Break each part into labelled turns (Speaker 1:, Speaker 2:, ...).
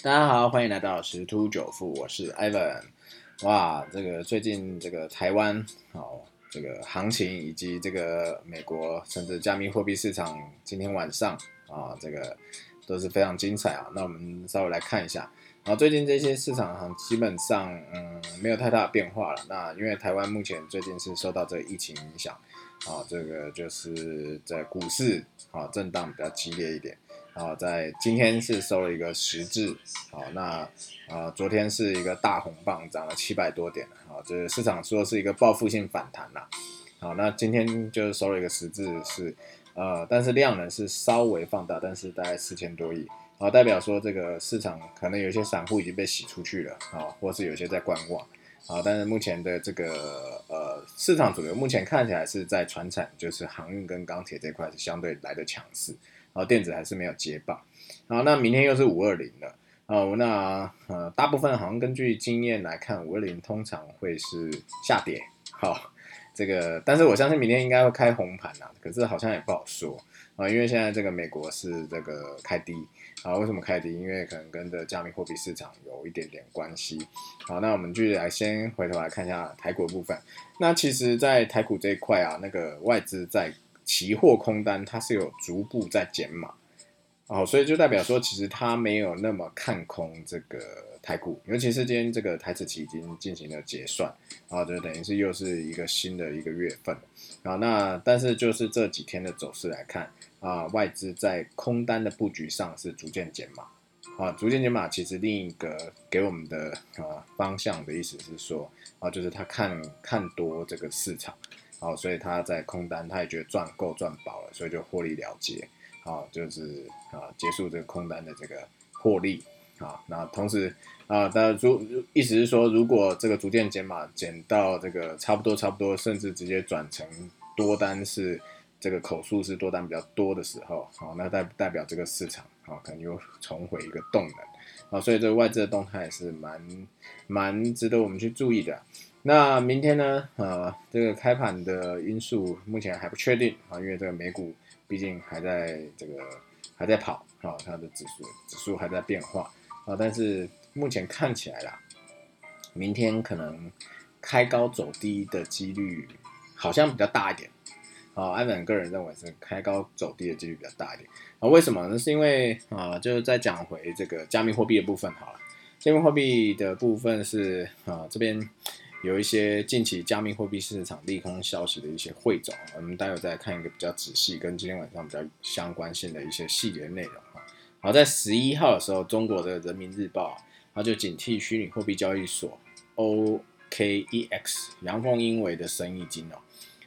Speaker 1: 大家好，欢迎来到十突九富，我是 Ivan。哇，这个最近这个台湾哦，这个行情以及这个美国甚至加密货币市场，今天晚上啊，这个都是非常精彩啊。那我们稍微来看一下，啊，最近这些市场哈，基本上嗯没有太大的变化了。那因为台湾目前最近是受到这个疫情影响，啊，这个就是在股市啊震荡比较激烈一点。啊，在今天是收了一个十字，好，那啊，昨天是一个大红棒，涨了七百多点，好，这市场说是一个报复性反弹啦，好，那今天就是收了一个十字，是呃，但是量能是稍微放大，但是大概四千多亿，好，代表说这个市场可能有些散户已经被洗出去了，啊，或是有些在观望，啊，但是目前的这个呃市场主流目前看起来是在船产，就是航运跟钢铁这块是相对来的强势。然后电子还是没有接棒，好，那明天又是五二零了，哦，那呃，大部分好像根据经验来看，五二零通常会是下跌，好，这个，但是我相信明天应该会开红盘呐，可是好像也不好说啊，因为现在这个美国是这个开低，啊，为什么开低？因为可能跟这加密货币市场有一点点关系，好，那我们继续来先回头来看一下台股的部分，那其实，在台股这一块啊，那个外资在。期货空单它是有逐步在减码，哦，所以就代表说，其实他没有那么看空这个台股，尤其是今天这个台子期已经进行了结算，然后，就等于是又是一个新的一个月份，啊，那但是就是这几天的走势来看，啊，外资在空单的布局上是逐渐减码，啊，逐渐减码，其实另一个给我们的啊方向的意思是说，啊，就是他看看多这个市场。好，所以他在空单，他也觉得赚够赚饱了，所以就获利了结。啊，就是啊，结束这个空单的这个获利。啊，那同时啊，但如意思是说，如果这个逐渐减码减到这个差不多差不多，甚至直接转成多单是这个口数是多单比较多的时候，好，那代代表这个市场啊，可能又重回一个动能。啊，所以这个外资的动态是蛮蛮值得我们去注意的。那明天呢？呃，这个开盘的因素目前还不确定啊，因为这个美股毕竟还在这个还在跑啊，它的指数指数还在变化啊，但是目前看起来啦，明天可能开高走低的几率好像比较大一点啊。艾文个人认为是开高走低的几率比较大一点啊。为什么？那是因为啊，就是在讲回这个加密货币的部分好了。加密货币的部分是啊，这边。有一些近期加密货币市场利空消息的一些汇总，我们待会再看一个比较仔细跟今天晚上比较相关性的一些细节内容哈。好，在十一号的时候，中国的人民日报它就警惕虚拟货币交易所 OKEX 阳奉阴违的生意经哦。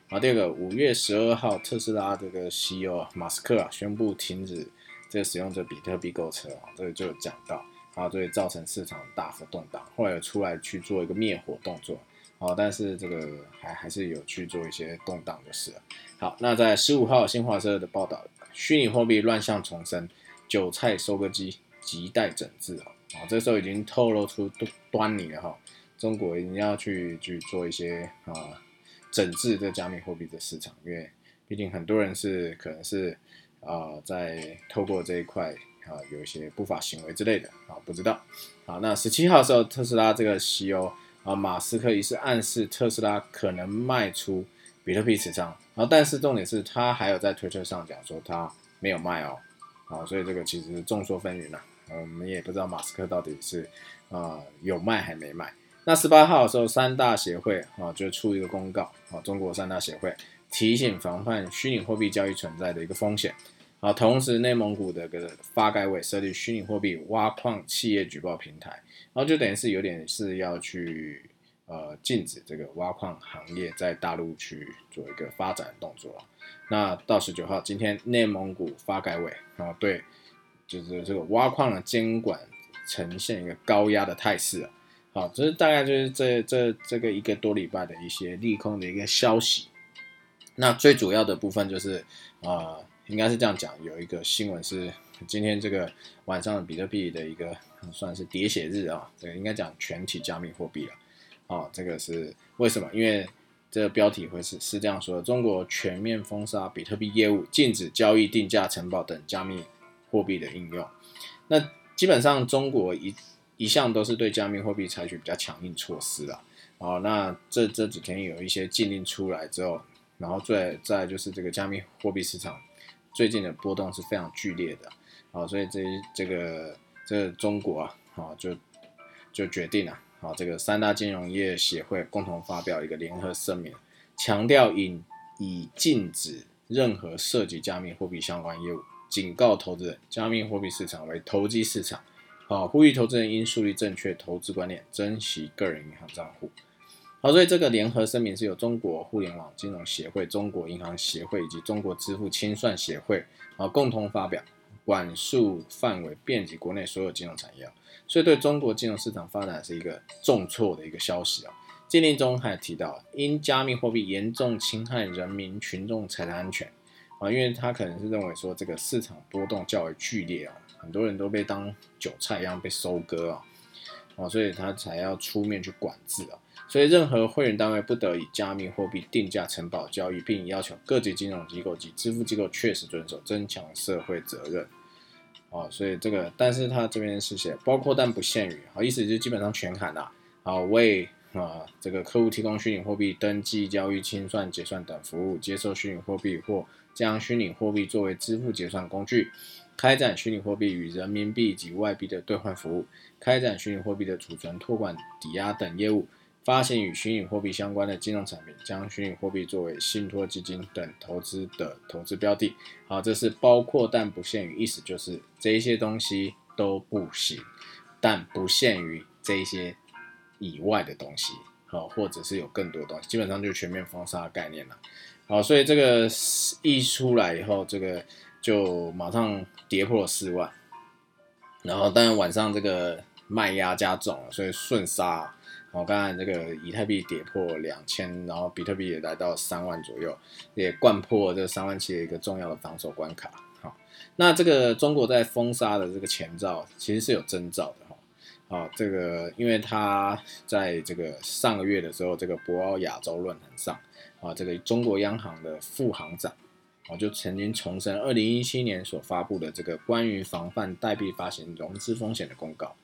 Speaker 1: 好，第二个五月十二号，特斯拉这个 CEO 马斯克啊宣布停止这个使用者比特币购车啊，这个就讲到。啊，所以造成市场大幅动荡，后来出来去做一个灭火动作，好，但是这个还还是有去做一些动荡的事。好，那在十五号新华社的报道，虚拟货币乱象重生，韭菜收割机亟待整治啊，啊，这时候已经透露出端端倪了哈，中国一定要去去做一些啊整治这加密货币的市场，因为毕竟很多人是可能是啊在透过这一块。啊，有一些不法行为之类的啊，不知道。好，那十七号的时候，特斯拉这个 CEO 啊，马斯克也是暗示特斯拉可能卖出比特币持仓。然后，但是重点是他还有在推特上讲说他没有卖哦。好，所以这个其实众说纷纭呐。我们也不知道马斯克到底是啊有卖还没卖。那十八号的时候，三大协会啊就出一个公告啊，中国三大协会提醒防范虚拟货币交易存在的一个风险。啊，同时内蒙古的个发改委设立虚拟货币挖矿企业举报平台，然后就等于是有点是要去呃禁止这个挖矿行业在大陆去做一个发展动作那到十九号，今天内蒙古发改委啊对，就是这个挖矿的监管呈现一个高压的态势啊。好，这是大概就是这这这个一个多礼拜的一些利空的一个消息。那最主要的部分就是啊。应该是这样讲，有一个新闻是今天这个晚上比特币的一个算是喋血日啊，这个应该讲全体加密货币了，啊，这个是为什么？因为这个标题会是是这样说：中国全面封杀比特币业务，禁止交易、定价、承保等加密货币的应用。那基本上中国一一向都是对加密货币采取比较强硬措施啦。哦，那这这几天有一些禁令出来之后，然后再再就是这个加密货币市场最近的波动是非常剧烈的。好，所以这这个这中国啊，好就就决定了，好这个三大金融业协会共同发表一个联合声明，强调以以禁止任何涉及加密货币相关业务，警告投资人，加密货币市场为投机市场，好呼吁投资人应树立正确投资观念，珍惜个人银行账户。好，所以这个联合声明是由中国互联网金融协会、中国银行协会以及中国支付清算协会啊共同发表，管束范围遍及国内所有金融产业啊，所以对中国金融市场发展是一个重挫的一个消息啊。禁令中还提到，因加密货币严重侵害人民群众财产安全啊，因为他可能是认为说这个市场波动较为剧烈啊，很多人都被当韭菜一样被收割啊，哦，所以他才要出面去管制啊。所以，任何会员单位不得以加密货币定价承保交易，并要求各级金融机构及支付机构确实遵守，增强社会责任。哦，所以这个，但是他这边是写包括但不限于，好，意思就基本上全含啦。好，为啊这个客户提供虚拟货币登记、交易、清算、结算等服务，接受虚拟货币或将虚拟货币作为支付结算工具，开展虚拟货币与人民币及外币的兑换服务，开展虚拟货币的储存、托管、抵押等业务。发行与虚拟货币相关的金融产品，将虚拟货币作为信托基金等投资的投资标的。好，这是包括但不限于，意思就是这一些东西都不行，但不限于这一些以外的东西。好，或者是有更多东西，基本上就全面封杀概念了。好，所以这个一出来以后，这个就马上跌破四万，然后当然晚上这个卖压加重，所以顺杀。我刚才这个以太币跌破两千，然后比特币也来到三万左右，也贯破这三万七的一个重要的防守关卡。好，那这个中国在封杀的这个前兆其实是有征兆的哈。好，这个因为他在这个上个月的时候，这个博鳌亚洲论坛上，啊，这个中国央行的副行长，我就曾经重申二零一七年所发布的这个关于防范代币发行融资风险的公告。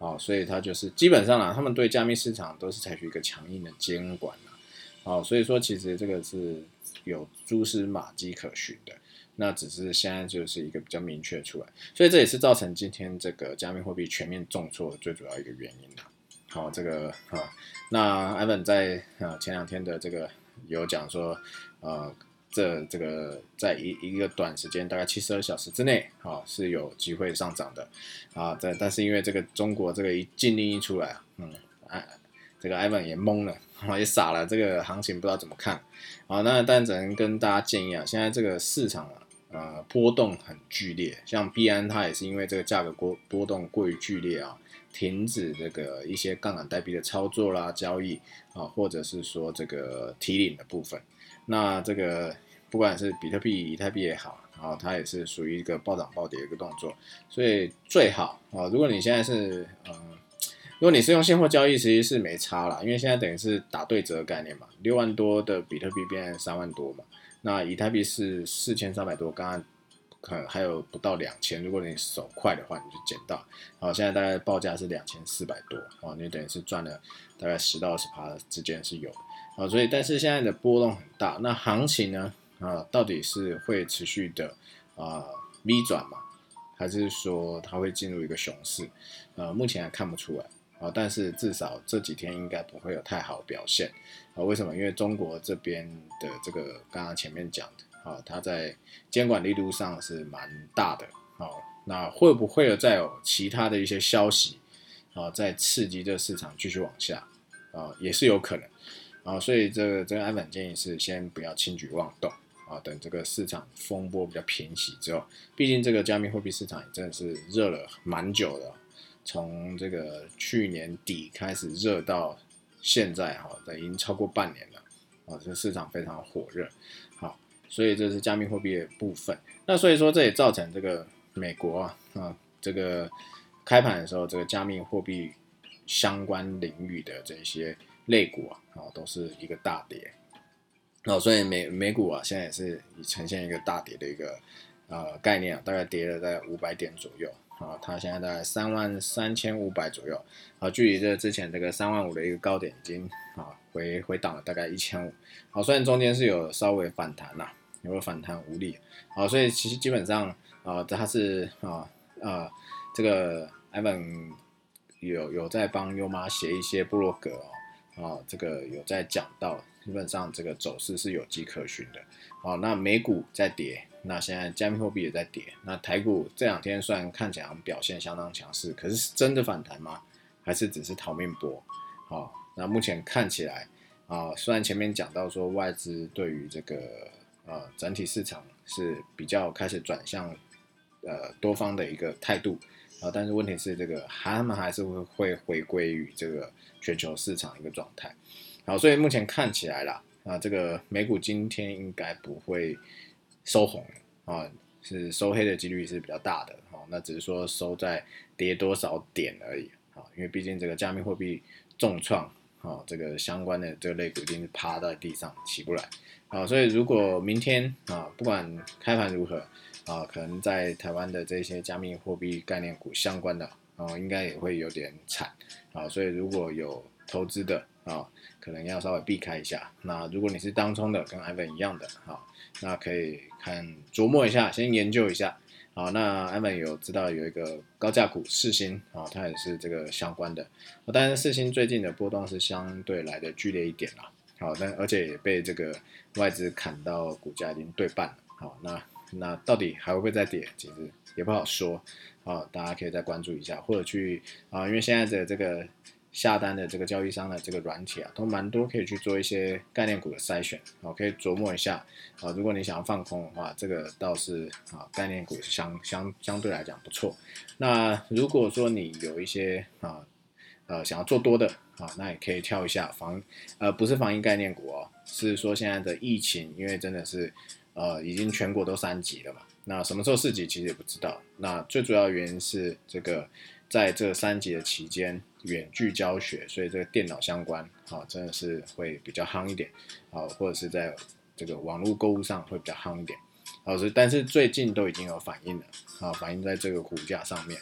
Speaker 1: 哦，所以它就是基本上啊，他们对加密市场都是采取一个强硬的监管啊。哦，所以说其实这个是有蛛丝马迹可循的，那只是现在就是一个比较明确出来，所以这也是造成今天这个加密货币全面重挫最主要一个原因啦。好，这个啊，那 Evan 在啊前两天的这个有讲说，呃。这这个在一一个短时间，大概七十二小时之内，啊是有机会上涨的，啊，但但是因为这个中国这个一禁令一出来，嗯，哎，这个 Ivan 也懵了，也傻了，这个行情不知道怎么看，啊，那但只能跟大家建议啊，现在这个市场啊，呃，波动很剧烈，像币安它也是因为这个价格波波动过于剧烈啊，停止这个一些杠杆代币的操作啦、交易啊，或者是说这个提领的部分。那这个不管是比特币、以太币也好，然后它也是属于一个暴涨暴跌的一个动作，所以最好啊，如果你现在是嗯，如果你是用现货交易，其实是没差啦，因为现在等于是打对折概念嘛，六万多的比特币变三万多嘛，那以太币是四千三百多，刚刚可能还有不到两千，如果你手快的话，你就捡到，好，现在大概报价是两千四百多，哦，你等于是赚了大概十到二十趴之间是有。啊，所以但是现在的波动很大，那行情呢？啊，到底是会持续的啊 V 转嘛，还是说它会进入一个熊市？呃，目前还看不出来啊，但是至少这几天应该不会有太好表现啊。为什么？因为中国这边的这个刚刚前面讲的啊，它在监管力度上是蛮大的。啊，那会不会有再有其他的一些消息啊，在刺激这市场继续往下啊，也是有可能。啊，所以这个这个安粉建议是先不要轻举妄动啊，等这个市场风波比较平息之后，毕竟这个加密货币市场也真的是热了蛮久的，从这个去年底开始热到现在哈，已经超过半年了啊，这市场非常火热。好，所以这是加密货币的部分。那所以说这也造成这个美国啊啊这个开盘的时候，这个加密货币相关领域的这些。类股啊，啊都是一个大跌，哦，所以美美股啊，现在也是呈现一个大跌的一个呃概念啊，大概跌了在五百点左右，啊，它现在大概三万三千五百左右，啊，距离这之前这个三万五的一个高点已经啊回回档了大概一千五，好，虽然中间是有稍微反弹啦，有反弹无力，好，所以其实基本上啊，它是啊啊这个 Evan 有有在帮优妈写一些部落格哦，啊，这个有在讲到。基本上这个走势是有迹可循的。好，那美股在跌，那现在加密货币也在跌。那台股这两天虽然看起来表现相当强势，可是是真的反弹吗？还是只是逃命波？好，那目前看起来啊，虽然前面讲到说外资对于这个呃整体市场是比较开始转向呃多方的一个态度啊，但是问题是这个他们还是会会回归于这个全球市场一个状态。好，所以目前看起来啦，啊，这个美股今天应该不会收红啊，是收黑的几率是比较大的，好，那只是说收在跌多少点而已，啊，因为毕竟这个加密货币重创，啊，这个相关的这个类股一定是趴在地上起不来，好，所以如果明天啊，不管开盘如何，啊，可能在台湾的这些加密货币概念股相关的，啊，应该也会有点惨，啊，所以如果有投资的啊。可能要稍微避开一下。那如果你是当冲的，跟 Ivan 一样的，好，那可以看琢磨一下，先研究一下。好，那 Ivan 有知道有一个高价股四星，啊，它也是这个相关的。但是四星最近的波动是相对来的剧烈一点啦。好，但而且也被这个外资砍到股价已经对半了。好，那那到底还会不会再跌？其实也不好说。好，大家可以再关注一下，或者去啊，因为现在的这个。下单的这个交易商的这个软体啊，都蛮多，可以去做一些概念股的筛选，啊，可以琢磨一下啊。如果你想要放空的话，这个倒是啊，概念股是相相相对来讲不错。那如果说你有一些啊呃想要做多的啊，那也可以跳一下防呃不是防疫概念股哦，是说现在的疫情，因为真的是呃已经全国都三级了嘛，那什么时候四级其实也不知道。那最主要原因是这个。在这三级的期间，远距教学，所以这个电脑相关，啊，真的是会比较夯一点，啊，或者是在这个网络购物上会比较夯一点，啊，是，但是最近都已经有反应了，啊，反映在这个股价上面。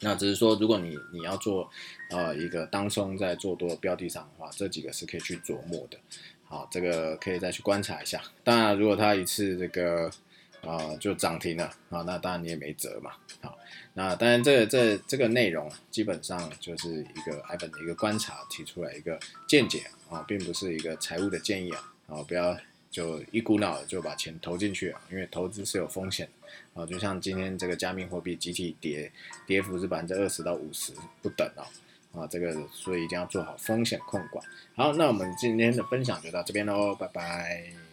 Speaker 1: 那只是说，如果你你要做，呃，一个当冲在做多标的上的话，这几个是可以去琢磨的，好，这个可以再去观察一下。当然，如果它一次这个。啊，就涨停了啊，那当然你也没辙嘛。好，那当然这这这个内容基本上就是一个 i 本的一个观察，提出来一个见解啊，并不是一个财务的建议啊。啊，不要就一股脑的就把钱投进去啊，因为投资是有风险的啊。就像今天这个加密货币集体跌，跌幅是百分之二十到五十不等啊。啊，这个所以一定要做好风险控管。好，那我们今天的分享就到这边喽，拜拜。